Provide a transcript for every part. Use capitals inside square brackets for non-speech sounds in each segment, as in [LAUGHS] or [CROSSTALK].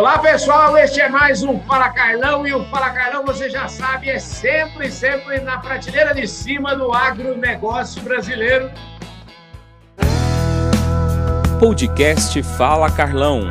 Olá, pessoal. Este é mais um Fala Carlão e o Fala Carlão, você já sabe, é sempre, sempre na prateleira de cima do agronegócio brasileiro. Podcast Fala Carlão.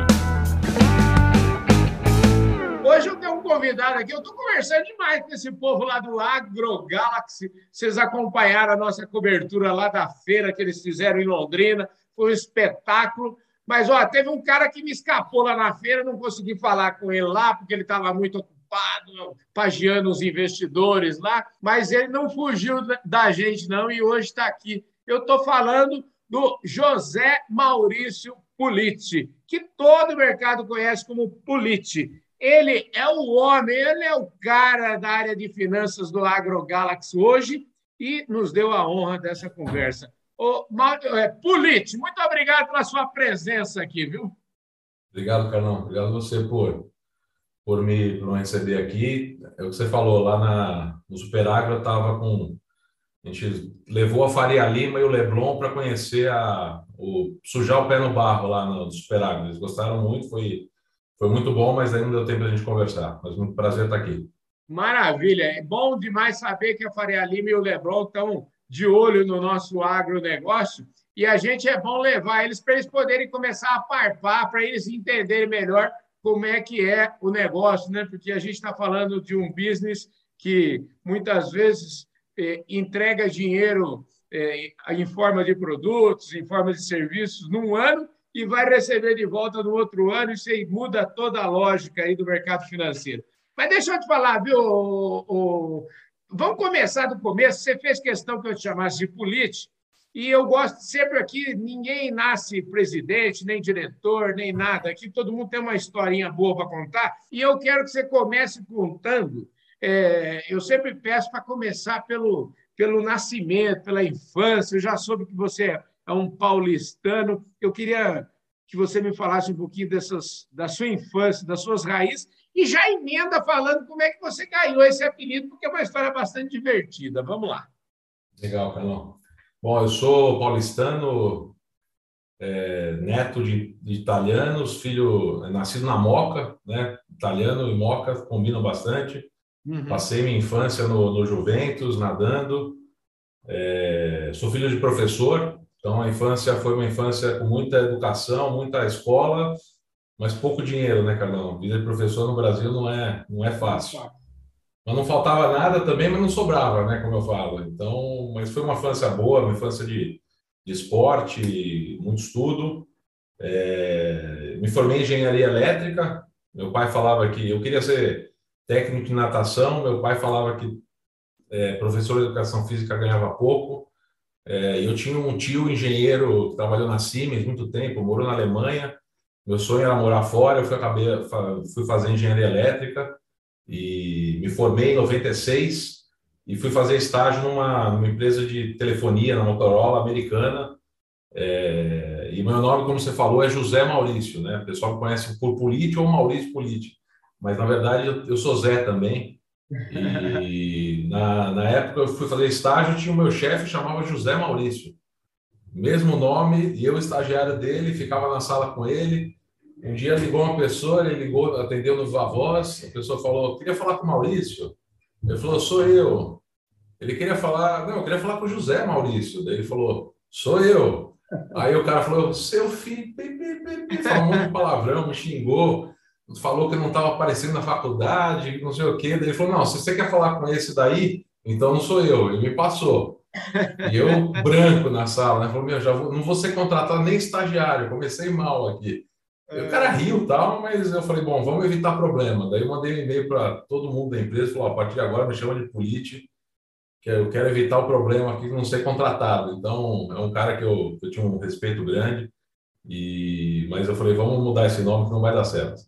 Hoje eu tenho um convidado aqui, eu estou conversando demais com esse povo lá do Agro Galaxy. Vocês acompanharam a nossa cobertura lá da feira que eles fizeram em Londrina, foi um espetáculo. Mas, ó, teve um cara que me escapou lá na feira, não consegui falar com ele lá, porque ele estava muito ocupado, pagiando os investidores lá, mas ele não fugiu da gente, não, e hoje está aqui. Eu estou falando do José Maurício Politi, que todo o mercado conhece como Politi. Ele é o homem, ele é o cara da área de finanças do AgroGalaxy hoje e nos deu a honra dessa conversa. Ô, é, Polite, muito obrigado pela sua presença aqui, viu? Obrigado, Carlão. Obrigado a você por, por, me, por me receber aqui. É o que você falou, lá na, no Superagro eu estava com... A gente levou a Faria Lima e o Leblon para conhecer a, o sujar o pé no barro lá no Superagro. Eles gostaram muito, foi, foi muito bom, mas ainda não deu tempo para a gente conversar. Mas muito prazer estar aqui. Maravilha. É bom demais saber que a Faria Lima e o Leblon estão de olho no nosso agronegócio e a gente é bom levar eles para eles poderem começar a parpar, para eles entenderem melhor como é que é o negócio, né? porque a gente está falando de um business que muitas vezes eh, entrega dinheiro eh, em forma de produtos, em forma de serviços num ano e vai receber de volta no outro ano, isso aí muda toda a lógica aí do mercado financeiro. Mas deixa eu te falar, viu, o, o, Vamos começar do começo. Você fez questão que eu te chamasse de político, e eu gosto sempre aqui: ninguém nasce presidente, nem diretor, nem nada. Aqui todo mundo tem uma historinha boa para contar, e eu quero que você comece contando. É, eu sempre peço para começar pelo, pelo nascimento, pela infância. Eu já soube que você é um paulistano. Eu queria que você me falasse um pouquinho dessas, da sua infância, das suas raízes e já emenda falando como é que você ganhou esse apelido, porque é uma história bastante divertida. Vamos lá. Legal, Carlão. Bom, eu sou paulistano, é, neto de, de, italianos, filho nascido na Moca, né? Italiano e Moca combinam bastante. Uhum. Passei minha infância no, no Juventus, nadando. É, sou filho de professor, então a infância foi uma infância com muita educação, muita escola mas pouco dinheiro, né, Carlão? Vida de professor no Brasil não é, não é fácil. Mas não faltava nada também, mas não sobrava, né, como eu falo. Então, mas foi uma infância boa, uma infância de, de esporte, muito estudo. É, me formei em engenharia elétrica. Meu pai falava que eu queria ser técnico de natação. Meu pai falava que é, professor de educação física ganhava pouco. É, eu tinha um tio engenheiro que trabalhou na Siemens muito tempo, morou na Alemanha meu sonho era morar fora, eu fui, acabei, fui fazer engenharia elétrica e me formei em 96 e fui fazer estágio numa, numa empresa de telefonia na Motorola americana. É, e meu nome, como você falou, é José Maurício, né? O pessoal me conhece por Político ou Maurício Político, mas na verdade eu, eu sou Zé também. E [LAUGHS] na, na época eu fui fazer estágio, tinha o meu chefe chamava José Maurício mesmo nome, e eu, estagiário dele, ficava na sala com ele. Um dia ligou uma pessoa, ele ligou, atendeu no Viva Voz, a pessoa falou, queria falar com o Maurício. Ele falou, sou eu. Ele queria falar, não, eu queria falar com o José Maurício. Daí ele falou, sou eu. Aí o cara falou, seu filho, falou um monte de palavrão, me xingou, falou que não estava aparecendo na faculdade, não sei o quê. Daí ele falou, não, se você quer falar com esse daí, então não sou eu. Ele me passou. E eu, branco na sala, né? Falou, meu, já vou, não vou ser contratado nem estagiário, comecei mal aqui. É. O cara riu tal, mas eu falei, bom, vamos evitar problema. Daí eu mandei um e-mail para todo mundo da empresa, falou, a partir de agora me chama de político, que eu quero evitar o problema aqui de não ser contratado. Então, é um cara que eu, eu tinha um respeito grande, e mas eu falei, vamos mudar esse nome que não vai dar certo.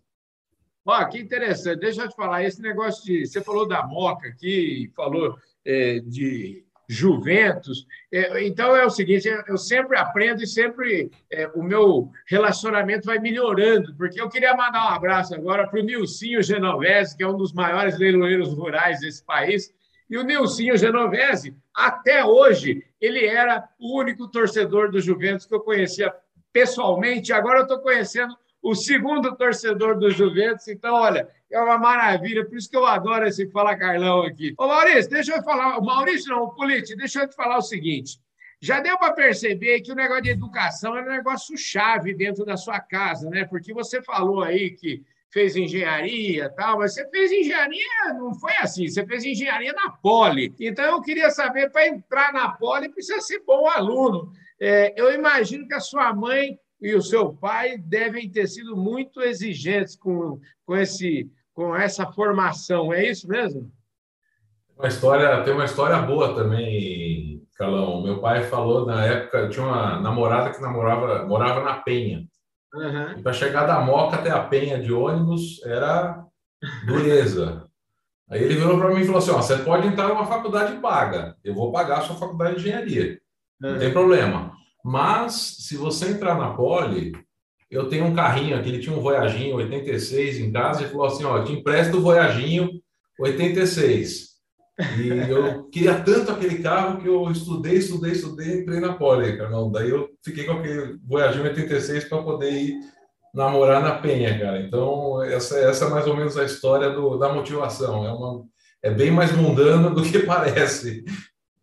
Ó, que interessante. Deixa eu te falar, esse negócio de... Você falou da Moca aqui, falou é, de Juventus. É, então é o seguinte: eu sempre aprendo e sempre é, o meu relacionamento vai melhorando, porque eu queria mandar um abraço agora para o Nilcinho Genovese, que é um dos maiores leiloeiros rurais desse país. E o Nilcinho Genovese, até hoje, ele era o único torcedor do Juventus que eu conhecia pessoalmente. Agora eu estou conhecendo o segundo torcedor do Juventus. Então, olha, é uma maravilha. Por isso que eu adoro esse Fala Carlão aqui. Ô, Maurício, deixa eu falar. Maurício, não, o Politi, deixa eu te falar o seguinte. Já deu para perceber que o negócio de educação é um negócio chave dentro da sua casa, né? Porque você falou aí que fez engenharia tal, mas você fez engenharia, não foi assim, você fez engenharia na Poli. Então, eu queria saber, para entrar na Poli, precisa ser bom aluno. É, eu imagino que a sua mãe e o seu pai devem ter sido muito exigentes com, com, esse, com essa formação, é isso mesmo? Uma história, tem uma história boa também, Calão. Meu pai falou na época, tinha uma namorada que namorava, morava na Penha. Uhum. E para chegar da Moca até a Penha de ônibus era dureza. Aí ele virou para mim e falou assim: ó, você pode entrar numa faculdade paga, eu vou pagar a sua faculdade de engenharia, uhum. não tem problema. Mas se você entrar na Poli, eu tenho um carrinho aqui, ele tinha um Voyaginho 86 em casa e falou assim: ó, te empresto o Voyaginho 86. E eu queria tanto aquele carro que eu estudei, estudei, estudei, entrei na Poli, cara. Daí eu fiquei com aquele Voyaginho 86 para poder ir namorar na Penha, cara. Então, essa, essa é mais ou menos a história do, da motivação. É, uma, é bem mais mundano do que [LAUGHS] parece.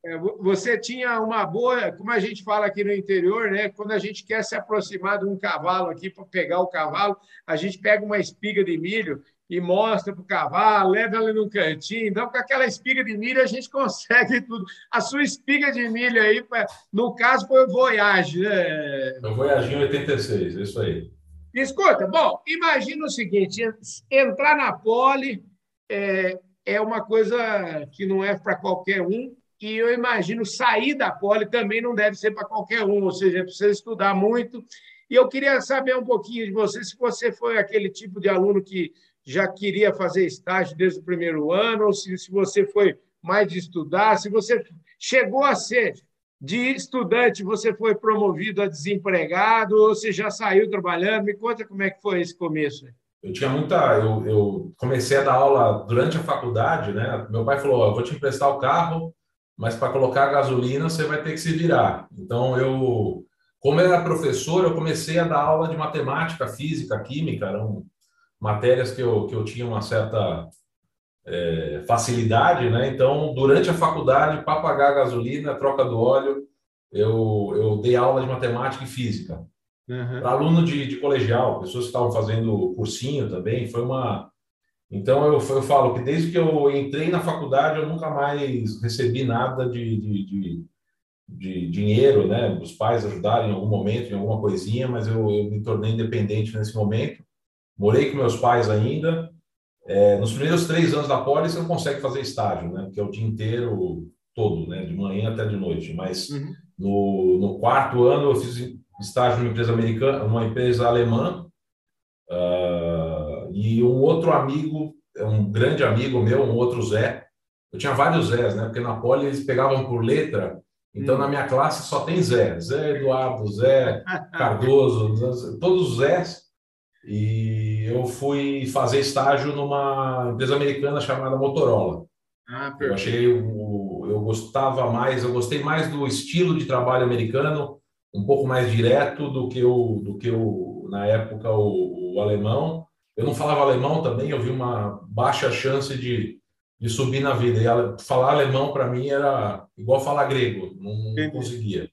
É, você tinha uma boa, como a gente fala aqui no interior, né? Quando a gente quer se aproximar de um cavalo aqui para pegar o cavalo, a gente pega uma espiga de milho e mostra para o cavalo, leva ele num cantinho. Então, com aquela espiga de milho, a gente [LAUGHS] consegue tudo. A sua espiga de milho aí, no caso, foi o Voyage, né? O Voyage 86, é isso aí. Escuta, bom, imagina o seguinte: entrar na pole é, é uma coisa que não é para qualquer um, e eu imagino sair da pole também não deve ser para qualquer um, ou seja, precisa estudar muito. E eu queria saber um pouquinho de você, se você foi aquele tipo de aluno que já queria fazer estágio desde o primeiro ano, ou se, se você foi mais de estudar, se você chegou a ser de estudante, você foi promovido a desempregado, ou você já saiu trabalhando? Me conta como é que foi esse começo. Eu tinha muita. Eu, eu comecei a dar aula durante a faculdade, né? Meu pai falou: eu vou te emprestar o carro, mas para colocar gasolina você vai ter que se virar. Então eu, como era professor, eu comecei a dar aula de matemática, física, química, eram matérias que eu, que eu tinha uma certa é, facilidade, né? Então, durante a faculdade, para pagar a gasolina, troca do óleo, eu, eu dei aula de matemática e física. Uhum. Para aluno de, de colegial, pessoas que estavam fazendo cursinho também, foi uma. Então, eu, eu falo que desde que eu entrei na faculdade, eu nunca mais recebi nada de, de, de, de dinheiro, né? Os pais ajudaram em algum momento, em alguma coisinha, mas eu, eu me tornei independente nesse momento. Morei com meus pais ainda. É, nos primeiros três anos da Poli, você não consegue fazer estágio, né? Porque é o dia inteiro todo, né? De manhã até de noite. Mas uhum. no, no quarto ano, eu fiz estágio numa empresa americana, uma empresa alemã. E um outro amigo, um grande amigo meu, um outro Zé. Eu tinha vários Zés, né? Porque na Poli eles pegavam por letra. Então, uhum. na minha classe só tem Zé. Zé Eduardo, Zé [LAUGHS] Cardoso, todos os Zés. E eu fui fazer estágio numa empresa americana chamada Motorola. Ah, eu achei, eu gostava mais, eu gostei mais do estilo de trabalho americano, um pouco mais direto do que o, do que o na época o, o alemão. Eu não falava alemão também, eu vi uma baixa chance de, de subir na vida. E falar alemão para mim era igual falar grego, não, não conseguia.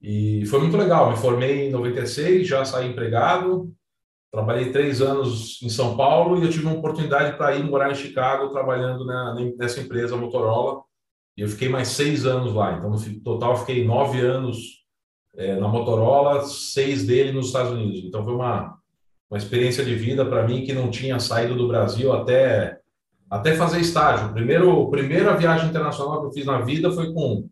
E foi muito legal. Me formei em 96, já saí empregado, Trabalhei três anos em São Paulo e eu tive uma oportunidade para ir morar em Chicago, trabalhando na, nessa empresa Motorola. E eu fiquei mais seis anos lá. Então, no total, fiquei nove anos é, na Motorola, seis dele nos Estados Unidos. Então, foi uma, uma experiência de vida para mim que não tinha saído do Brasil até, até fazer estágio. Primeiro, primeira viagem internacional que eu fiz na vida foi com,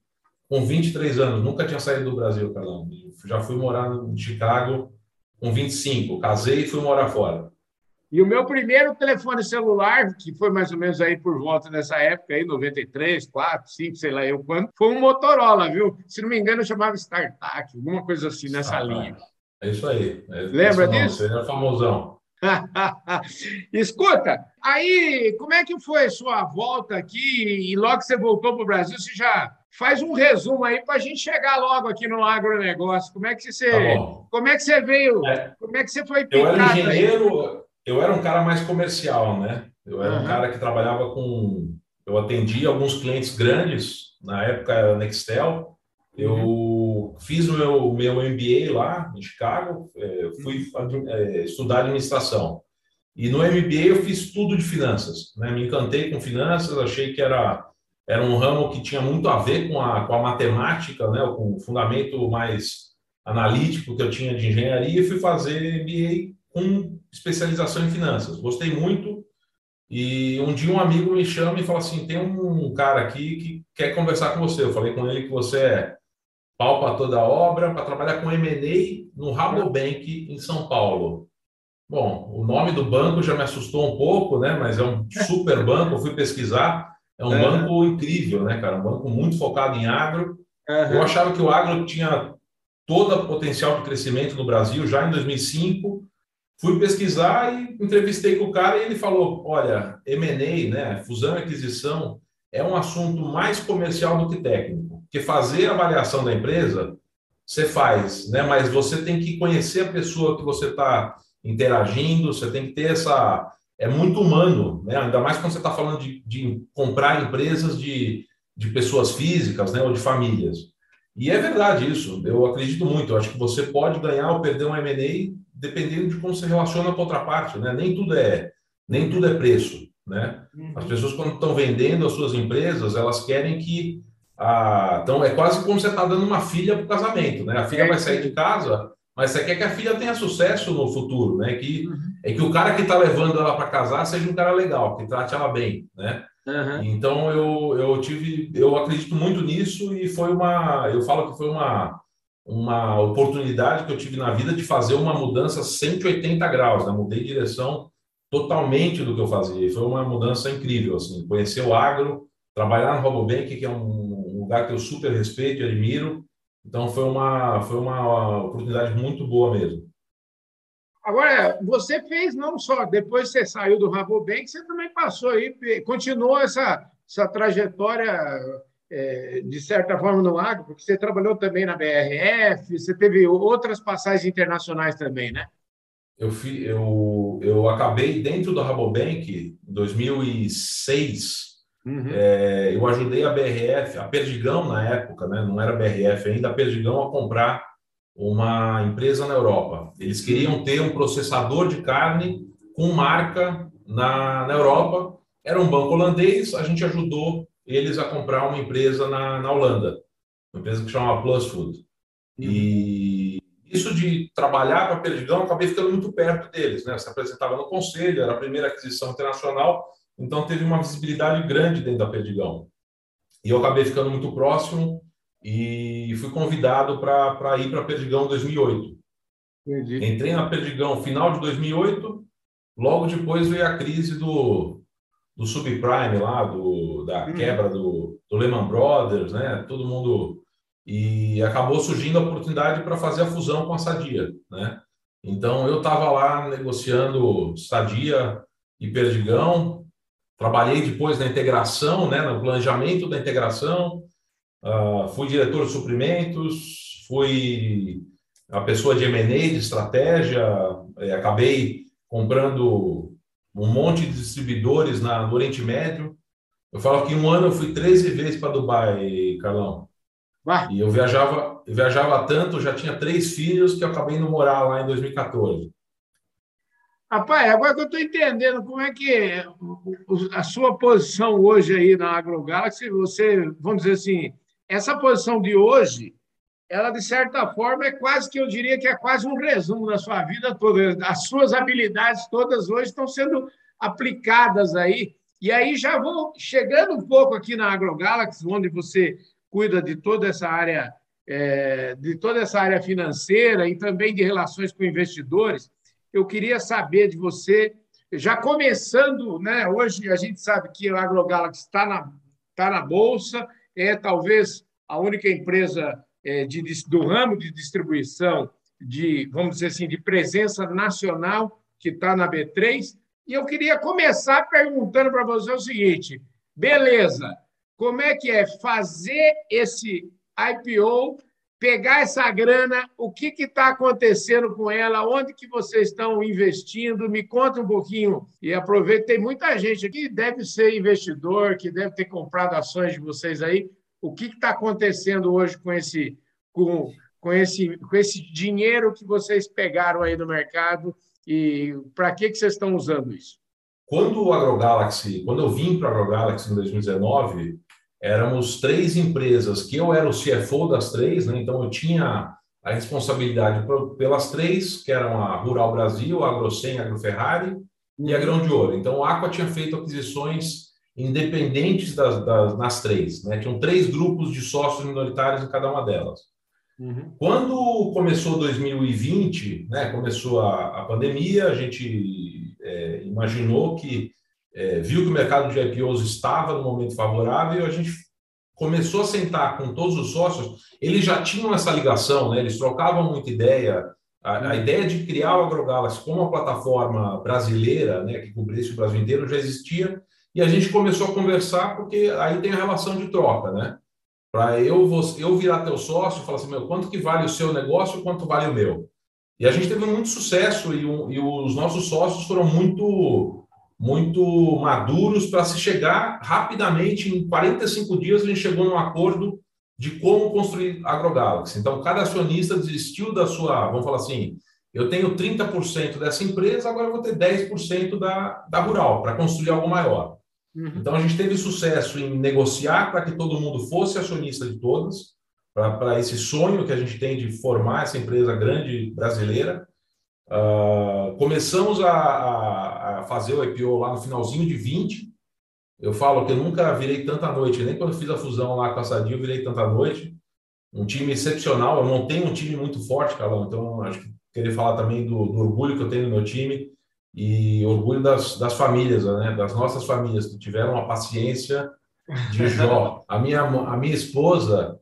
com 23 anos. Nunca tinha saído do Brasil, Carlão. Já fui morar em Chicago com 25, casei e fui morar fora. E o meu primeiro telefone celular, que foi mais ou menos aí por volta dessa época, aí, 93, 4, 5, sei lá eu quando, foi um Motorola, viu? Se não me engano, eu chamava StarTAC, alguma coisa assim nessa ah, linha. É isso aí. É, Lembra disso? Você é famosão. [LAUGHS] Escuta, aí como é que foi a sua volta aqui? E logo que você voltou para o Brasil, você já faz um resumo aí para a gente chegar logo aqui no agronegócio. Como é que você, tá como é que você veio? É. Como é que você foi Eu era engenheiro, aí? eu era um cara mais comercial, né? Eu era uhum. um cara que trabalhava com, eu atendia alguns clientes grandes na época era Nextel. Eu uhum. Fiz o meu, meu MBA lá em Chicago, é, fui é, estudar administração. E no MBA eu fiz tudo de finanças. Né? Me encantei com finanças, achei que era, era um ramo que tinha muito a ver com a, com a matemática, né? com o fundamento mais analítico que eu tinha de engenharia, e fui fazer MBA com especialização em finanças. Gostei muito. E um dia um amigo me chama e fala assim: tem um cara aqui que quer conversar com você. Eu falei com ele que você é pau para toda obra para trabalhar com M&A no Rabobank em São Paulo. Bom, o nome do banco já me assustou um pouco, né? Mas é um super banco. Eu fui pesquisar. É um banco incrível, né, cara? Um banco muito focado em agro. Uhum. Eu achava que o agro tinha todo o potencial de crescimento no Brasil já em 2005. Fui pesquisar e entrevistei com o cara e ele falou: olha, M&A, né, fusão e aquisição, é um assunto mais comercial do que técnico. Porque fazer a avaliação da empresa, você faz, né, mas você tem que conhecer a pessoa que você está interagindo, você tem que ter essa. É muito humano, né? ainda mais quando você está falando de, de, comprar empresas de, de pessoas físicas né, ou de famílias. E é verdade isso, eu acredito muito. Eu acho que você pode ganhar ou perder um M&A dependendo de como se relaciona com a outra parte, né? Nem tudo é, nem tudo é preço, né? Uhum. As pessoas quando estão vendendo as suas empresas, elas querem que a, então é quase como você está dando uma filha para o casamento, né? A filha vai sair de casa, mas você quer que a filha tenha sucesso no futuro, né? Que uhum. é que o cara que está levando ela para casar seja um cara legal, que trate ela bem, né? Uhum. Então eu, eu tive, eu acredito muito nisso e foi uma, eu falo que foi uma uma oportunidade que eu tive na vida de fazer uma mudança 180 graus, né? Mudei de direção totalmente do que eu fazia. Foi uma mudança incrível, assim, conhecer o agro, trabalhar no Robobank, que é um lugar que eu super respeito e admiro. Então foi uma foi uma oportunidade muito boa mesmo. Agora, você fez não só depois que você saiu do Rabobank, você também passou aí, continuou essa essa trajetória é, de certa forma, no agro, porque você trabalhou também na BRF, você teve outras passagens internacionais também, né? Eu, fui, eu, eu acabei dentro do Rabobank em 2006. Uhum. É, eu ajudei a BRF, a Perdigão na época, né, não era BRF ainda, a Perdigão a comprar uma empresa na Europa. Eles queriam ter um processador de carne com marca na, na Europa. Era um banco holandês, a gente ajudou eles a comprar uma empresa na, na Holanda, uma empresa que chama Plus Food. E isso de trabalhar para Perdigão, acabei ficando muito perto deles, né? Se apresentava no conselho, era a primeira aquisição internacional, então teve uma visibilidade grande dentro da Perdigão. E eu acabei ficando muito próximo e fui convidado para ir para Perdigão em 2008. Entendi. Entrei na Perdigão final de 2008, logo depois veio a crise do, do subprime lá, do, da uhum. quebra do, do Lehman Brothers, né? Todo mundo e acabou surgindo a oportunidade para fazer a fusão com a Sadia, né? Então eu estava lá negociando Sadia e Perdigão, trabalhei depois na integração, né? No planejamento da integração, uh, fui diretor de suprimentos, fui a pessoa de M&A, de estratégia, eh, acabei comprando um monte de distribuidores na, no Oriente Médio. Eu falo que em um ano eu fui 13 vezes para Dubai, Carlão. Ah. E eu viajava, eu viajava tanto, já tinha três filhos que eu acabei indo morar lá em 2014. Rapaz, agora que eu estou entendendo como é que a sua posição hoje aí na AgroGalaxy, você, vamos dizer assim, essa posição de hoje, ela, de certa forma, é quase que eu diria que é quase um resumo da sua vida toda. As suas habilidades todas hoje estão sendo aplicadas aí. E aí já vou chegando um pouco aqui na AgroGalaxy, onde você cuida de toda essa área, é, de toda essa área financeira e também de relações com investidores. Eu queria saber de você, já começando, né? Hoje a gente sabe que a AgroGalaxy está na, está na Bolsa, é talvez a única empresa é, de, do ramo de distribuição de, vamos dizer assim, de presença nacional que está na B3. E eu queria começar perguntando para você o seguinte: beleza, como é que é fazer esse IPO, pegar essa grana, o que está acontecendo com ela, onde que vocês estão investindo, me conta um pouquinho. E aproveita, tem muita gente aqui que deve ser investidor, que deve ter comprado ações de vocês aí. O que está acontecendo hoje com esse, com, com, esse, com esse dinheiro que vocês pegaram aí do mercado e para que, que vocês estão usando isso? Quando o AgroGalaxy, quando eu vim para o AgroGalaxy em 2019, éramos três empresas que eu era o CFO das três, né? então eu tinha a responsabilidade pelas três, que eram a Rural Brasil, a AgroSem, a AgroFerrari e a Grão de Ouro. Então, a Aqua tinha feito aquisições independentes das, das, nas três. Né? Tinham três grupos de sócios minoritários em cada uma delas. Uhum. Quando começou 2020, né, começou a, a pandemia, a gente é, imaginou que é, viu que o mercado de IPOs estava no momento favorável e a gente começou a sentar com todos os sócios. Eles já tinham essa ligação, né? eles trocavam muita ideia. A, a ideia de criar o AgroGalaxy como uma plataforma brasileira, né, que cobrisse o Brasil inteiro, já existia. E a gente começou a conversar porque aí tem a relação de troca, né? Para eu, eu virar teu sócio e falar assim, meu, quanto que vale o seu negócio, quanto vale o meu? E a gente teve muito sucesso e, e os nossos sócios foram muito muito maduros para se chegar rapidamente, em 45 dias, a gente chegou num acordo de como construir a AgroGalaxy. Então, cada acionista desistiu da sua, vamos falar assim, eu tenho 30% dessa empresa, agora eu vou ter 10% da, da Rural, para construir algo maior. Uhum. Então, a gente teve sucesso em negociar para que todo mundo fosse acionista de todas, para esse sonho que a gente tem de formar essa empresa grande brasileira. Uh, começamos a, a, a, fazer o IPO lá no finalzinho de 20. Eu falo que eu nunca virei tanta noite, nem quando fiz a fusão lá com a Sadia eu virei tanta noite. Um time excepcional. Eu montei um time muito forte, Carlão, então acho que queria falar também do, do, orgulho que eu tenho no meu time e orgulho das, das famílias, né? das nossas famílias, que tiveram a paciência de [LAUGHS] Jó. A minha, a minha esposa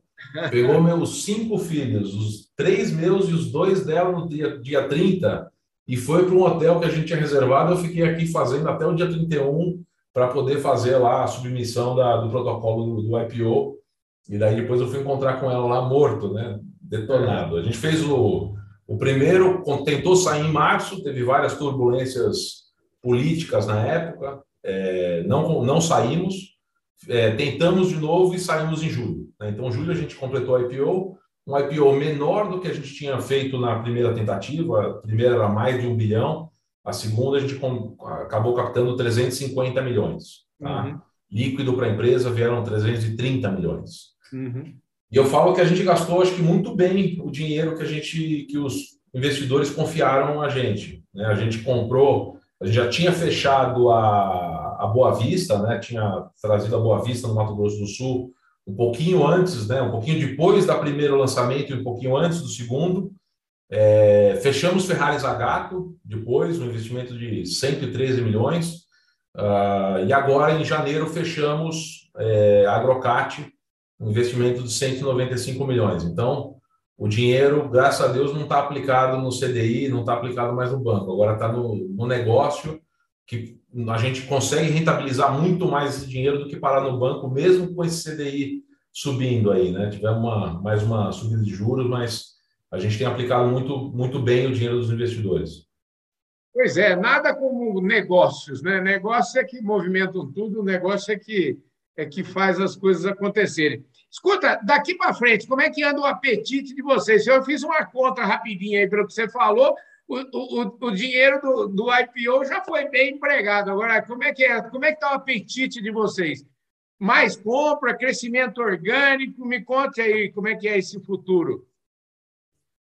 pegou meus cinco filhos, os três meus e os dois dela no dia, dia 30, e foi para um hotel que a gente tinha reservado. Eu fiquei aqui fazendo até o dia 31 para poder fazer lá a submissão da, do protocolo do, do, IPO. E daí depois eu fui encontrar com ela lá morto, né? Detonado. A gente fez o, o primeiro, tentou sair em março, teve várias turbulências políticas na época, é, não, não saímos é, tentamos de novo e saímos em julho. Né? Então, julho a gente completou a IPO, um IPO menor do que a gente tinha feito na primeira tentativa. A primeira era mais de um bilhão, a segunda a gente acabou captando 350 milhões. Tá? Uhum. Líquido para a empresa vieram 330 milhões. Uhum. E eu falo que a gente gastou, acho que muito bem o dinheiro que a gente, que os investidores confiaram a gente. Né? A gente comprou, a gente já tinha fechado a a Boa Vista, né? Tinha trazido a Boa Vista no Mato Grosso do Sul um pouquinho antes, né? Um pouquinho depois da primeiro lançamento e um pouquinho antes do segundo. É, fechamos Ferrari Zagato depois, um investimento de 113 milhões. Uh, e agora, em janeiro, fechamos é, Agrocat, um investimento de 195 milhões. Então, o dinheiro, graças a Deus, não está aplicado no CDI, não está aplicado mais no banco, agora está no, no negócio que a gente consegue rentabilizar muito mais esse dinheiro do que parar no banco, mesmo com esse CDI subindo aí, né? Tivemos uma, mais uma subida de juros, mas a gente tem aplicado muito, muito bem o dinheiro dos investidores. Pois é, nada como negócios, né? Negócio é que movimentam tudo, negócio é que, é que faz as coisas acontecerem. Escuta, daqui para frente, como é que anda o apetite de vocês? Eu fiz uma conta rapidinha aí pelo que você falou, o, o, o dinheiro do, do IPO já foi bem empregado. Agora, como é que é? Como é que está o apetite de vocês? Mais compra, crescimento orgânico? Me conte aí como é que é esse futuro.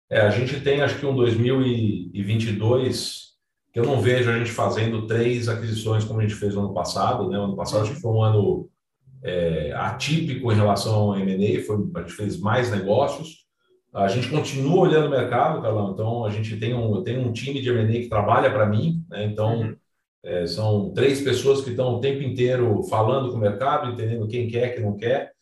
É, a gente tem, acho que um 2022 que eu não vejo a gente fazendo três aquisições como a gente fez no ano passado. Né? O ano passado acho que foi um ano é, atípico em relação ao M&A, foi, a gente fez mais negócios. A gente continua olhando o mercado, Carlão, então a gente tem um, tem um time de M&A que trabalha para mim, né? então uhum. é, são três pessoas que estão o tempo inteiro falando com o mercado, entendendo quem quer, quem não quer.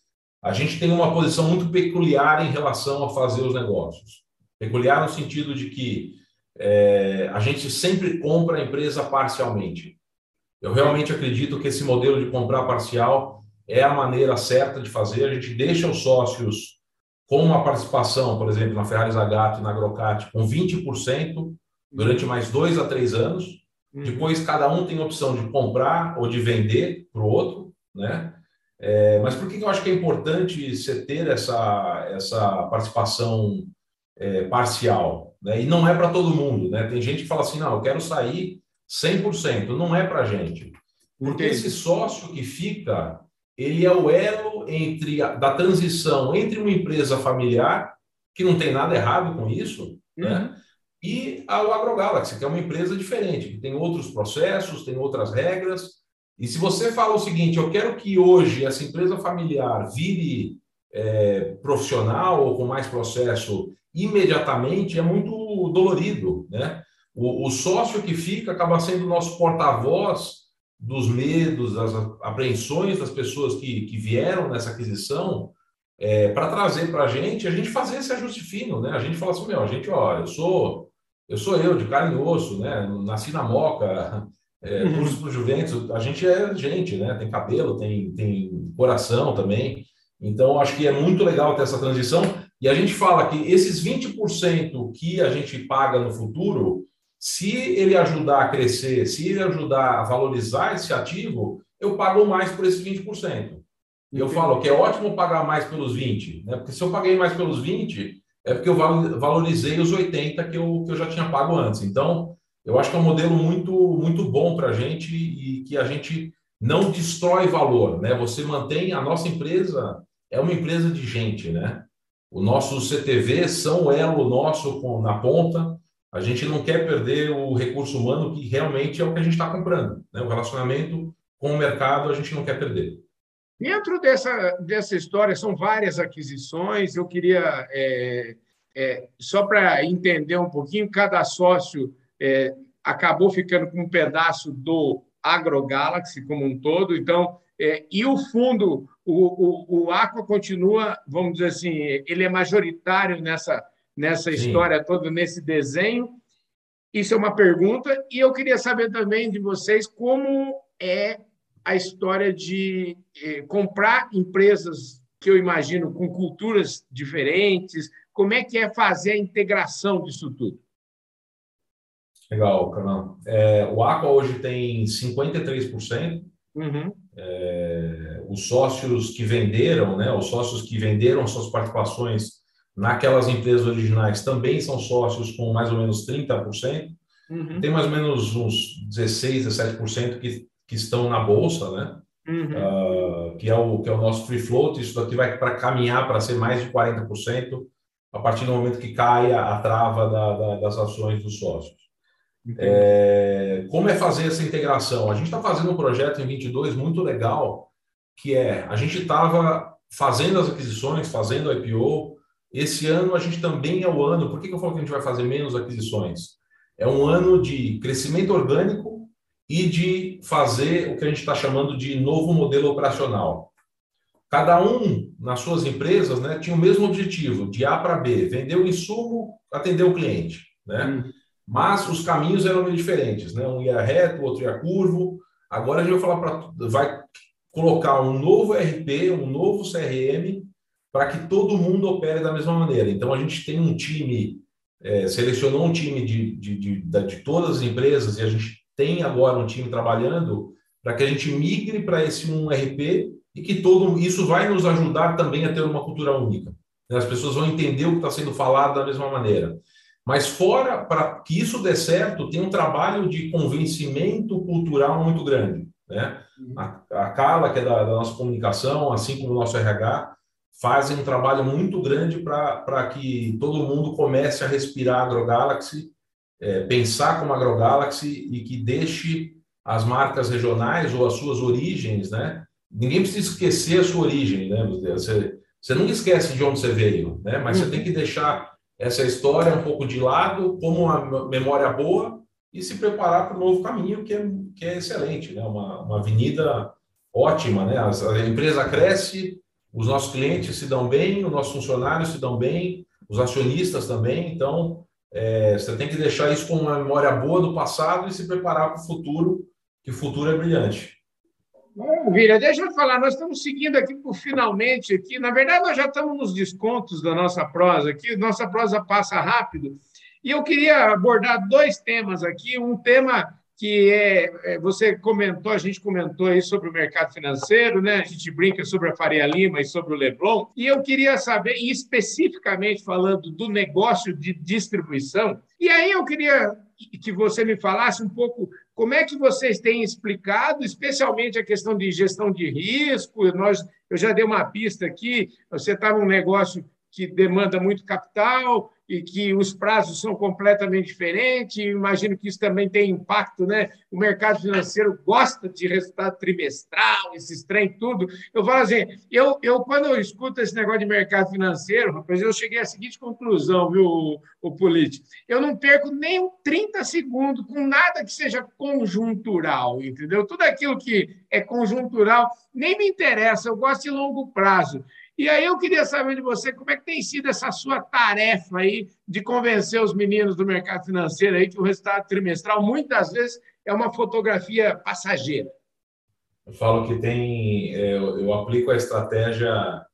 A gente tem uma posição muito peculiar em relação a fazer os negócios. Peculiar no sentido de que é, a gente sempre compra a empresa parcialmente. Eu realmente acredito que esse modelo de comprar parcial é a maneira certa de fazer. A gente deixa os sócios com uma participação, por exemplo, na Ferrari Zagato e na Agrocat, com 20% durante mais dois a três anos. Uhum. Depois, cada um tem a opção de comprar ou de vender para o outro, né? É, mas por que eu acho que é importante você ter essa, essa participação é, parcial? Né? E não é para todo mundo, né? Tem gente que fala assim, não, eu quero sair 100%. Não é para gente. Porque Entendi. esse sócio que fica, ele é o elo entre a, da transição entre uma empresa familiar, que não tem nada errado com isso, né? uhum. né? e a AgroGalaxy, que é uma empresa diferente, que tem outros processos, tem outras regras. E se você fala o seguinte, eu quero que hoje essa empresa familiar vire é, profissional ou com mais processo imediatamente, é muito dolorido, né? O, o sócio que fica acaba sendo o nosso porta-voz dos medos, das apreensões das pessoas que, que vieram nessa aquisição, é, para trazer para a gente, a gente fazer esse ajuste fino, né? A gente fala assim, meu, a gente, ó, eu sou eu sou eu, de carne e osso, né? Nasci na Moca, é, uhum. curso para Juventus, a gente é gente, né? Tem cabelo, tem, tem coração também. Então, acho que é muito legal ter essa transição. E a gente fala que esses 20% que a gente paga no futuro, se ele ajudar a crescer, se ele ajudar a valorizar esse ativo, eu pago mais por esses 20%. E eu falo que é ótimo pagar mais pelos 20, né? Porque se eu paguei mais pelos 20, é porque eu valorizei os 80 que eu, que eu já tinha pago antes. Então, eu acho que é um modelo muito, muito bom para a gente e que a gente não destrói valor, né? Você mantém a nossa empresa é uma empresa de gente, né? O nosso CTV são o elo nosso com, na ponta. A gente não quer perder o recurso humano que realmente é o que a gente está comprando, né? O relacionamento com o mercado a gente não quer perder. Dentro dessa, dessa história, são várias aquisições. Eu queria, é, é, só para entender um pouquinho, cada sócio é, acabou ficando com um pedaço do AgroGalaxy como um todo. Então, é, e o fundo, o, o, o Aqua continua, vamos dizer assim, ele é majoritário nessa, nessa história toda, nesse desenho. Isso é uma pergunta. E eu queria saber também de vocês como é a história de eh, comprar empresas que eu imagino com culturas diferentes. Como é que é fazer a integração disso tudo? Legal, Canão. É, o Aqua hoje tem 53%. Uhum. É, os sócios que venderam, né, os sócios que venderam suas participações naquelas empresas originais também são sócios com mais ou menos 30%. Uhum. Tem mais ou menos uns 16, 17% que que estão na bolsa, né? Uhum. Uh, que, é o, que é o nosso free float. Isso daqui vai para caminhar para ser mais de 40% a partir do momento que cai a, trava da, da, das ações dos sócios. É, como é fazer essa integração? A gente está fazendo um projeto em 22 muito legal, que é a gente estava fazendo as aquisições, fazendo IPO. Esse ano a gente também é o ano. Por que, eu falo que a gente vai fazer menos aquisições? É um ano de crescimento orgânico e de fazer o que a gente está chamando de novo modelo operacional. Cada um, nas suas empresas, né, tinha o mesmo objetivo, de A para B, vender o insumo, atender o cliente. Né? Hum. Mas os caminhos eram meio diferentes. Né? Um ia reto, o outro ia curvo. Agora a gente vai falar para. vai colocar um novo RP, um novo CRM, para que todo mundo opere da mesma maneira. Então a gente tem um time, é, selecionou um time de, de, de, de, todas as empresas e a gente tem agora um time trabalhando para que a gente migre para esse um RP e que todo isso vai nos ajudar também a ter uma cultura única. As pessoas vão entender o que está sendo falado da mesma maneira. Mas fora, para que isso dê certo, tem um trabalho de convencimento cultural muito grande. Né? A, a Carla, que é da, da nossa comunicação, assim como o nosso RH, fazem um trabalho muito grande para que todo mundo comece a respirar AgroGalaxy é, pensar como AgroGalaxy e que deixe as marcas regionais ou as suas origens, né? Ninguém precisa esquecer a sua origem, né? Você, você nunca esquece de onde você veio, né? Mas uhum. você tem que deixar essa história um pouco de lado, como uma memória boa, e se preparar para o novo caminho, que é, que é excelente, né? Uma, uma avenida ótima, né? A, a empresa cresce, os nossos clientes se dão bem, os nossos funcionários se dão bem, os acionistas também, então é, você tem que deixar isso com uma memória boa do passado e se preparar para o futuro, que o futuro é brilhante. Maravilha. Deixa eu falar, nós estamos seguindo aqui por finalmente aqui. Na verdade, nós já estamos nos descontos da nossa prosa aqui. Nossa prosa passa rápido. E eu queria abordar dois temas aqui. Um tema que é, é, você comentou, a gente comentou aí sobre o mercado financeiro, né? A gente brinca sobre a Faria Lima e sobre o Leblon. E eu queria saber, especificamente falando do negócio de distribuição, e aí eu queria que você me falasse um pouco como é que vocês têm explicado, especialmente a questão de gestão de risco. Nós, eu já dei uma pista aqui, você está num negócio que demanda muito capital, e que os prazos são completamente diferentes. Imagino que isso também tem impacto, né? O mercado financeiro gosta de resultado trimestral, esses trem tudo. Eu falo assim, eu, eu quando eu escuto esse negócio de mercado financeiro, rapaz, eu cheguei à seguinte conclusão, viu, o, o Polite? Eu não perco nem 30 segundos com nada que seja conjuntural, entendeu? Tudo aquilo que é conjuntural nem me interessa, eu gosto de longo prazo. E aí eu queria saber de você como é que tem sido essa sua tarefa aí de convencer os meninos do mercado financeiro aí que o resultado trimestral muitas vezes é uma fotografia passageira. Eu falo que tem, é, eu aplico a estratégia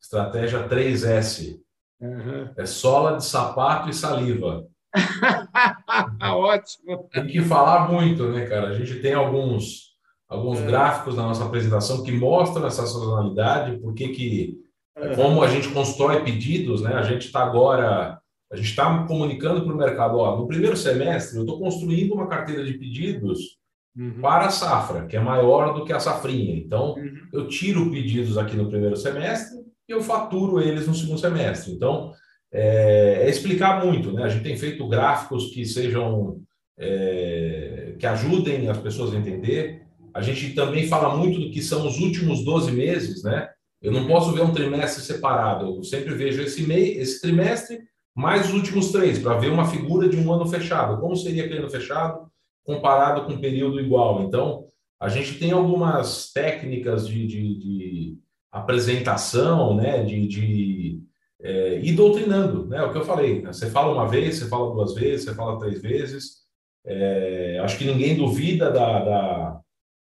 estratégia 3S. Uhum. É sola de sapato e saliva. [LAUGHS] Ótimo. Tem que falar muito, né, cara? A gente tem alguns alguns é. gráficos na nossa apresentação que mostram essa sazonalidade, porque que, é. como a gente constrói pedidos, né? A gente está agora, a gente está comunicando para o mercado, ó, no primeiro semestre eu estou construindo uma carteira de pedidos uhum. para a safra, que é maior do que a safrinha. Então, uhum. eu tiro pedidos aqui no primeiro semestre e eu faturo eles no segundo semestre. Então, é, é explicar muito, né? A gente tem feito gráficos que sejam é, que ajudem as pessoas a entender. A gente também fala muito do que são os últimos 12 meses, né? Eu não posso ver um trimestre separado, eu sempre vejo esse, mês, esse trimestre mais os últimos três, para ver uma figura de um ano fechado. Como seria aquele ano fechado comparado com um período igual? Então, a gente tem algumas técnicas de, de, de apresentação, né? de, de é, ir doutrinando, né? O que eu falei, né? você fala uma vez, você fala duas vezes, você fala três vezes. É, acho que ninguém duvida da, da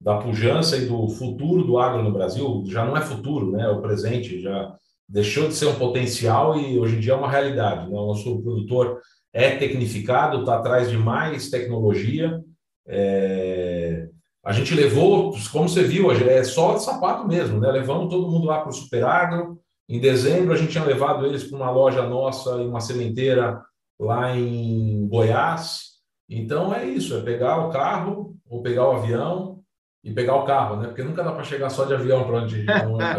da pujança e do futuro do agro no Brasil, já não é futuro, né? É o presente, já deixou de ser um potencial e hoje em dia é uma realidade. Né? O nosso produtor é tecnificado, está atrás de mais tecnologia. É... A gente levou, como você viu, é só de sapato mesmo, né? Levamos todo mundo lá para o Superagro. Em dezembro, a gente tinha levado eles para uma loja nossa, em uma sementeira lá em Goiás. Então é isso, é pegar o carro ou pegar o avião e pegar o carro, né? Porque nunca dá para chegar só de avião para onde,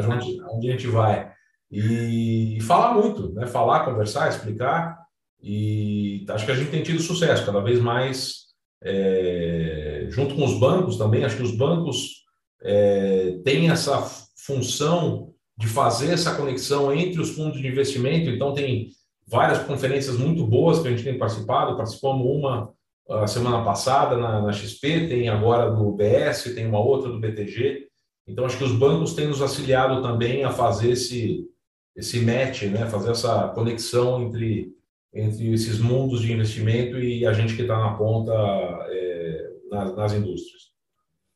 onde, [LAUGHS] onde a gente vai. E, e falar muito, né? Falar, conversar, explicar. E acho que a gente tem tido sucesso cada vez mais, é, junto com os bancos também. Acho que os bancos é, têm essa função de fazer essa conexão entre os fundos de investimento. Então, tem várias conferências muito boas que a gente tem participado. Participamos uma a semana passada na, na, XP, tem agora do BS, tem uma outra do BTG. Então, acho que os bancos têm nos auxiliado também a fazer esse, esse match, né? fazer essa conexão entre, entre esses mundos de investimento e a gente que está na ponta é, nas, nas indústrias.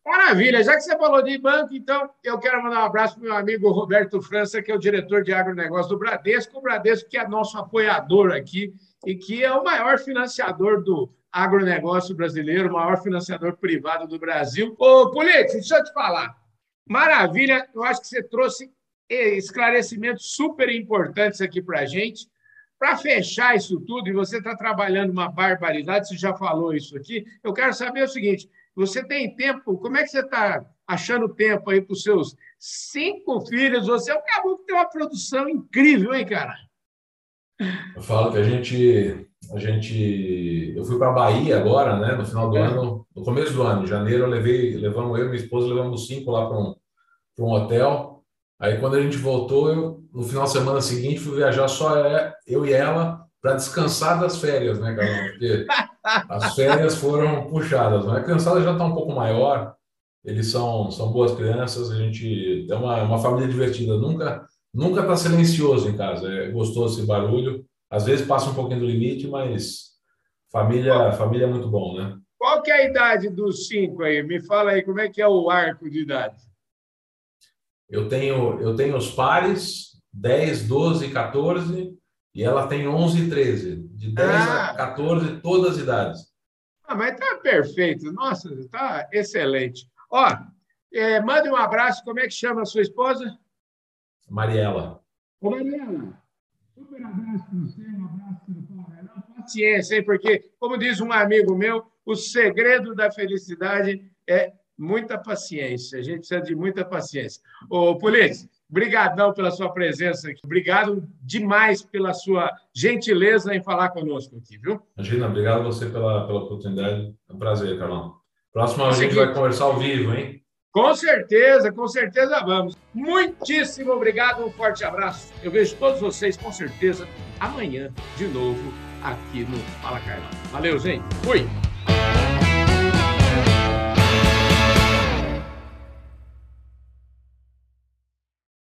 Maravilha, já que você falou de banco, então eu quero mandar um abraço para o meu amigo Roberto França, que é o diretor de agronegócio do Bradesco, o Bradesco que é nosso apoiador aqui e que é o maior financiador do, agronegócio brasileiro, maior financiador privado do Brasil. Ô, Polite, deixa eu te falar. Maravilha, eu acho que você trouxe esclarecimentos super importantes aqui para a gente. Para fechar isso tudo, e você está trabalhando uma barbaridade, você já falou isso aqui, eu quero saber o seguinte: você tem tempo, como é que você está achando tempo aí para os seus cinco filhos? Você acabou de ter uma produção incrível, hein, cara? Eu falo que a gente a gente eu fui para a Bahia agora, né, no final do é. ano, no começo do ano, em janeiro, eu levei, levamos eu e minha esposa, levamos cinco lá para um, para um hotel. Aí quando a gente voltou, eu no final de semana seguinte fui viajar só é, eu e ela para descansar das férias, né, Carol? Porque as férias foram puxadas, né? A criançada já está um pouco maior, eles são são boas crianças, a gente é uma, uma família divertida, nunca nunca está silencioso em casa, é gostoso esse barulho. Às vezes passa um pouquinho do limite, mas família, família é muito bom, né? Qual que é a idade dos cinco aí? Me fala aí, como é que é o arco de idade? Eu tenho, eu tenho os pares, 10, 12, 14, e ela tem 11 e 13. De 10 ah. a 14, todas as idades. Ah, mas tá perfeito. Nossa, tá excelente. Ó, é, mande um abraço. Como é que chama a sua esposa? Mariela. Ô, Mariela, super abraço para você, um abraço para o Paciência, hein? Porque, como diz um amigo meu, o segredo da felicidade é muita paciência. A gente precisa de muita paciência. Ô, Polícia, brigadão pela sua presença aqui. Obrigado demais pela sua gentileza em falar conosco aqui, viu? Imagina, obrigado a você pela, pela oportunidade. É um prazer, Carlão. Próximo a gente vai conversar ao vivo, hein? Com certeza, com certeza vamos. Muitíssimo obrigado, um forte abraço. Eu vejo todos vocês, com certeza, amanhã, de novo, aqui no Fala Carlão. Valeu, gente. Fui!